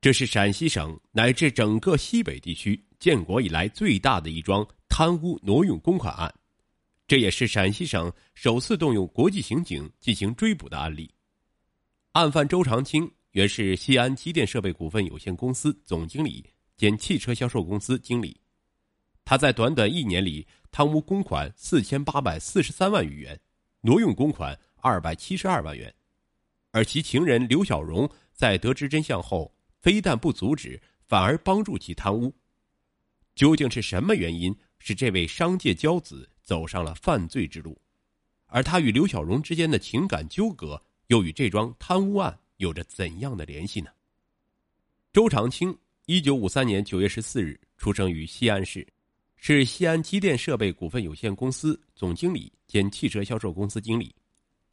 这是陕西省乃至整个西北地区建国以来最大的一桩贪污挪用公款案，这也是陕西省首次动用国际刑警进行追捕的案例。案犯周长青原是西安机电设备股份有限公司总经理兼汽车销售公司经理，他在短短一年里贪污公款四千八百四十三万余元，挪用公款二百七十二万元，而其情人刘小荣在得知真相后。非但不阻止，反而帮助其贪污。究竟是什么原因使这位商界骄子走上了犯罪之路？而他与刘小荣之间的情感纠葛，又与这桩贪污案有着怎样的联系呢？周长青，一九五三年九月十四日出生于西安市，是西安机电设备股份有限公司总经理兼汽车销售公司经理，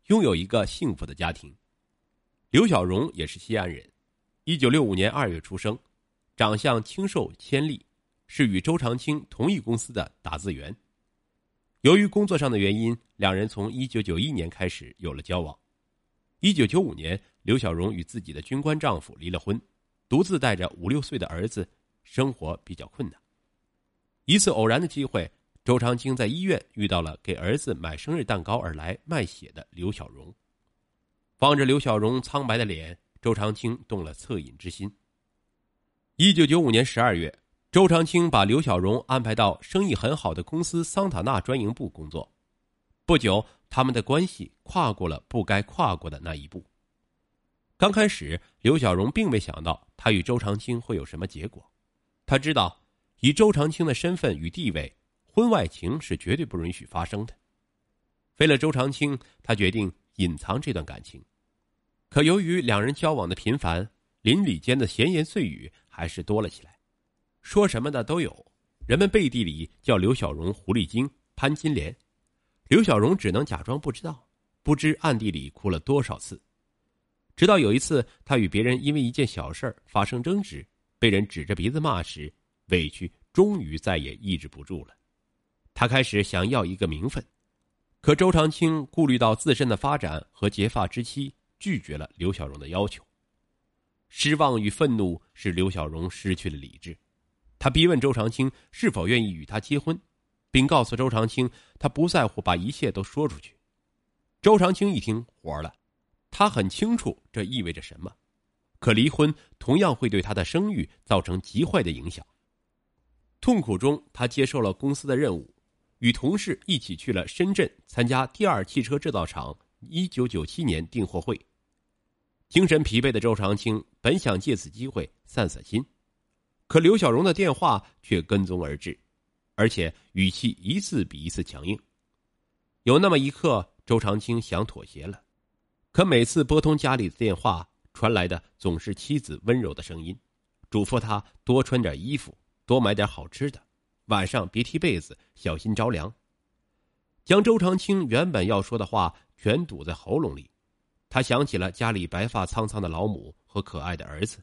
拥有一个幸福的家庭。刘小荣也是西安人。一九六五年二月出生，长相清瘦谦丽，是与周长青同一公司的打字员。由于工作上的原因，两人从一九九一年开始有了交往。一九九五年，刘小荣与自己的军官丈夫离了婚，独自带着五六岁的儿子，生活比较困难。一次偶然的机会，周长青在医院遇到了给儿子买生日蛋糕而来卖血的刘小荣，望着刘小荣苍白的脸。周长青动了恻隐之心。一九九五年十二月，周长青把刘小荣安排到生意很好的公司桑塔纳专营部工作。不久，他们的关系跨过了不该跨过的那一步。刚开始，刘小荣并未想到他与周长青会有什么结果。他知道，以周长青的身份与地位，婚外情是绝对不允许发生的。为了周长青，他决定隐藏这段感情。可由于两人交往的频繁，邻里间的闲言碎语还是多了起来，说什么的都有。人们背地里叫刘小荣“狐狸精”“潘金莲”，刘小荣只能假装不知道，不知暗地里哭了多少次。直到有一次，他与别人因为一件小事发生争执，被人指着鼻子骂时，委屈终于再也抑制不住了。他开始想要一个名分，可周长青顾虑到自身的发展和结发之妻。拒绝了刘小荣的要求。失望与愤怒使刘小荣失去了理智，他逼问周长青是否愿意与他结婚，并告诉周长青他不在乎把一切都说出去。周长青一听火了，他很清楚这意味着什么，可离婚同样会对他的声誉造成极坏的影响。痛苦中，他接受了公司的任务，与同事一起去了深圳参加第二汽车制造厂一九九七年订货会。精神疲惫的周长青本想借此机会散散心，可刘小荣的电话却跟踪而至，而且语气一次比一次强硬。有那么一刻，周长青想妥协了，可每次拨通家里的电话，传来的总是妻子温柔的声音，嘱咐他多穿点衣服，多买点好吃的，晚上别踢被子，小心着凉。将周长青原本要说的话全堵在喉咙里。他想起了家里白发苍苍的老母和可爱的儿子，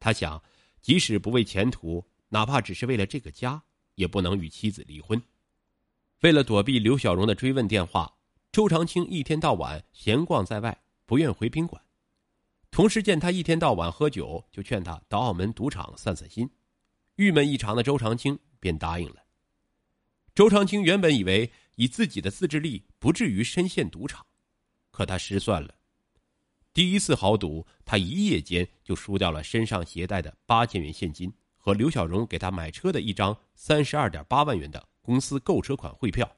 他想，即使不为前途，哪怕只是为了这个家，也不能与妻子离婚。为了躲避刘小荣的追问电话，周长青一天到晚闲逛在外，不愿回宾馆。同事见他一天到晚喝酒，就劝他到澳门赌场散散心。郁闷异常的周长青便答应了。周长青原本以为以自己的自制力不至于深陷赌场，可他失算了。第一次豪赌，他一夜间就输掉了身上携带的八千元现金和刘小荣给他买车的一张三十二点八万元的公司购车款汇票。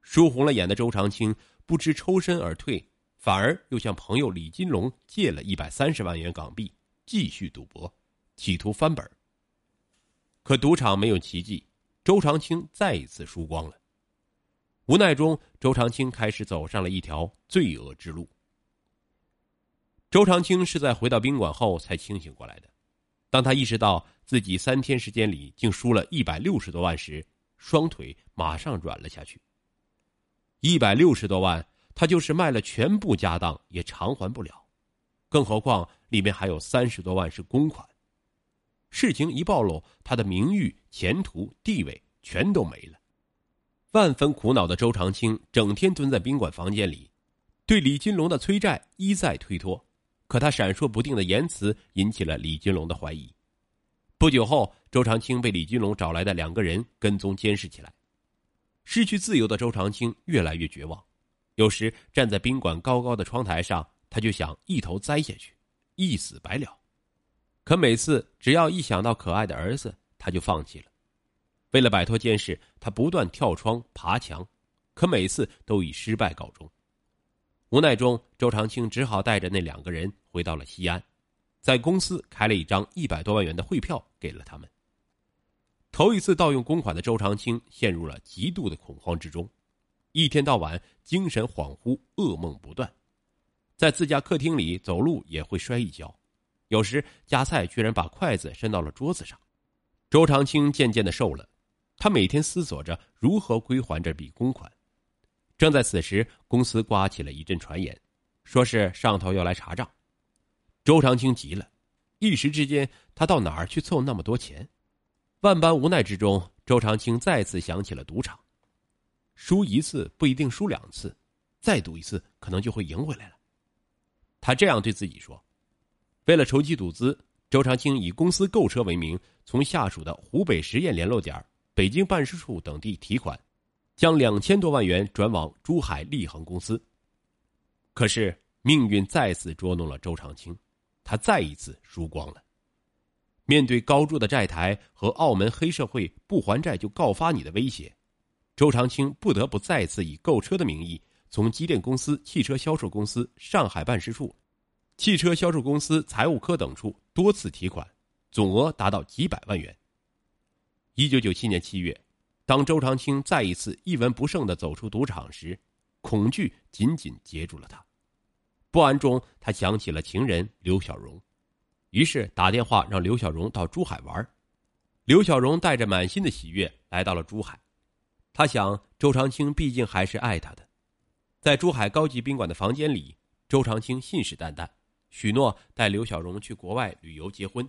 输红了眼的周长青不知抽身而退，反而又向朋友李金龙借了一百三十万元港币继续赌博，企图翻本。可赌场没有奇迹，周长青再一次输光了。无奈中，周长青开始走上了一条罪恶之路。周长青是在回到宾馆后才清醒过来的。当他意识到自己三天时间里竟输了一百六十多万时，双腿马上软了下去。一百六十多万，他就是卖了全部家当也偿还不了，更何况里面还有三十多万是公款。事情一暴露，他的名誉、前途、地位全都没了。万分苦恼的周长青整天蹲在宾馆房间里，对李金龙的催债一再推脱。可他闪烁不定的言辞引起了李金龙的怀疑。不久后，周长青被李金龙找来的两个人跟踪监视起来。失去自由的周长青越来越绝望，有时站在宾馆高高的窗台上，他就想一头栽下去，一死百了。可每次只要一想到可爱的儿子，他就放弃了。为了摆脱监视，他不断跳窗爬墙，可每次都以失败告终。无奈中，周长青只好带着那两个人回到了西安，在公司开了一张一百多万元的汇票给了他们。头一次盗用公款的周长青陷入了极度的恐慌之中，一天到晚精神恍惚，噩梦不断，在自家客厅里走路也会摔一跤，有时夹菜居然把筷子伸到了桌子上。周长青渐渐的瘦了，他每天思索着如何归还这笔公款。正在此时，公司刮起了一阵传言，说是上头要来查账。周长青急了，一时之间，他到哪儿去凑那么多钱？万般无奈之中，周长青再次想起了赌场。输一次不一定输两次，再赌一次可能就会赢回来了。他这样对自己说。为了筹集赌资，周长青以公司购车为名，从下属的湖北十堰联络点、北京办事处等地提款。将两千多万元转往珠海利恒公司。可是命运再次捉弄了周长青，他再一次输光了。面对高筑的债台和澳门黑社会不还债就告发你的威胁，周长青不得不再次以购车的名义，从机电公司、汽车销售公司上海办事处、汽车销售公司财务科等处多次提款，总额达到几百万元。一九九七年七月。当周长青再一次一文不剩的走出赌场时，恐惧紧紧接住了他。不安中，他想起了情人刘小荣，于是打电话让刘小荣到珠海玩。刘小荣带着满心的喜悦来到了珠海，他想周长青毕竟还是爱他的。在珠海高级宾馆的房间里，周长青信誓旦旦，许诺带刘小荣去国外旅游结婚。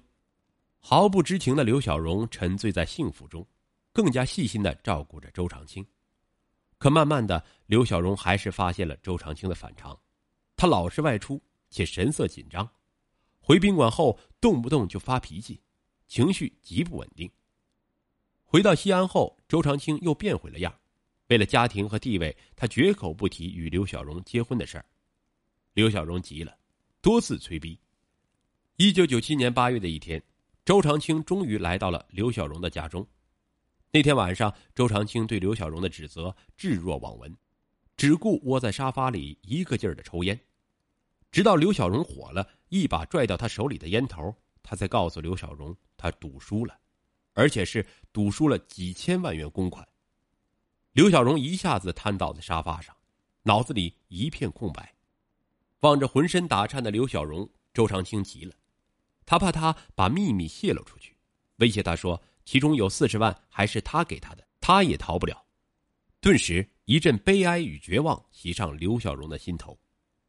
毫不知情的刘小荣沉醉在幸福中。更加细心的照顾着周长青，可慢慢的，刘小荣还是发现了周长青的反常，他老是外出，且神色紧张，回宾馆后动不动就发脾气，情绪极不稳定。回到西安后，周长青又变回了样，为了家庭和地位，他绝口不提与刘小荣结婚的事儿。刘小荣急了，多次催逼。一九九七年八月的一天，周长青终于来到了刘小荣的家中。那天晚上，周长青对刘小荣的指责置若罔闻，只顾窝在沙发里一个劲儿的抽烟，直到刘小荣火了，一把拽掉他手里的烟头，他才告诉刘小荣他赌输了，而且是赌输了几千万元公款。刘小荣一下子瘫倒在沙发上，脑子里一片空白，望着浑身打颤的刘小荣，周长青急了，他怕他把秘密泄露出去，威胁他说。其中有四十万还是他给他的，他也逃不了。顿时一阵悲哀与绝望袭上刘小荣的心头，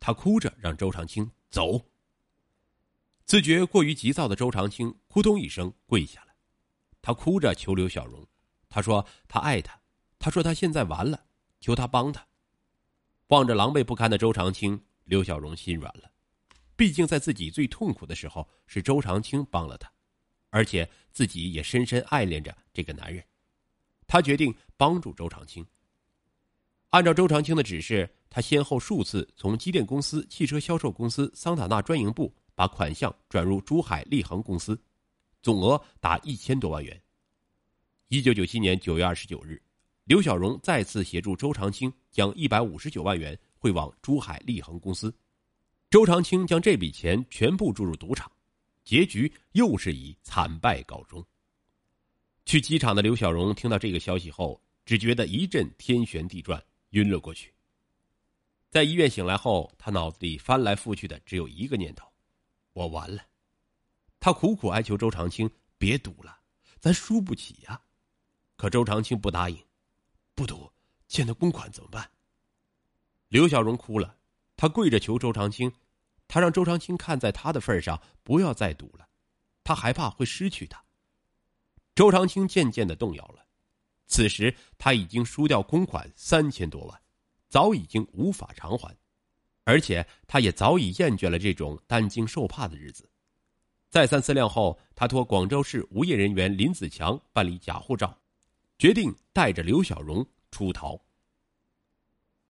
他哭着让周长青走。自觉过于急躁的周长青扑通一声跪下了，他哭着求刘小荣，他说他爱他，他说他现在完了，求他帮他。望着狼狈不堪的周长青，刘小荣心软了，毕竟在自己最痛苦的时候，是周长青帮了他。而且自己也深深爱恋着这个男人，他决定帮助周长青。按照周长青的指示，他先后数次从机电公司、汽车销售公司、桑塔纳专营部把款项转入珠海利恒公司，总额达一千多万元。一九九七年九月二十九日，刘小荣再次协助周长青将一百五十九万元汇往珠海利恒公司，周长青将这笔钱全部注入赌场。结局又是以惨败告终。去机场的刘小荣听到这个消息后，只觉得一阵天旋地转，晕了过去。在医院醒来后，他脑子里翻来覆去的只有一个念头：我完了。他苦苦哀求周长青别赌了，咱输不起呀。可周长青不答应，不赌，欠的公款怎么办？刘小荣哭了，他跪着求周长青。他让周长青看在他的份上，不要再赌了，他害怕会失去他。周长青渐渐的动摇了，此时他已经输掉公款三千多万，早已经无法偿还，而且他也早已厌倦了这种担惊受怕的日子。再三思量后，他托广州市无业人员林子强办理假护照，决定带着刘小荣出逃。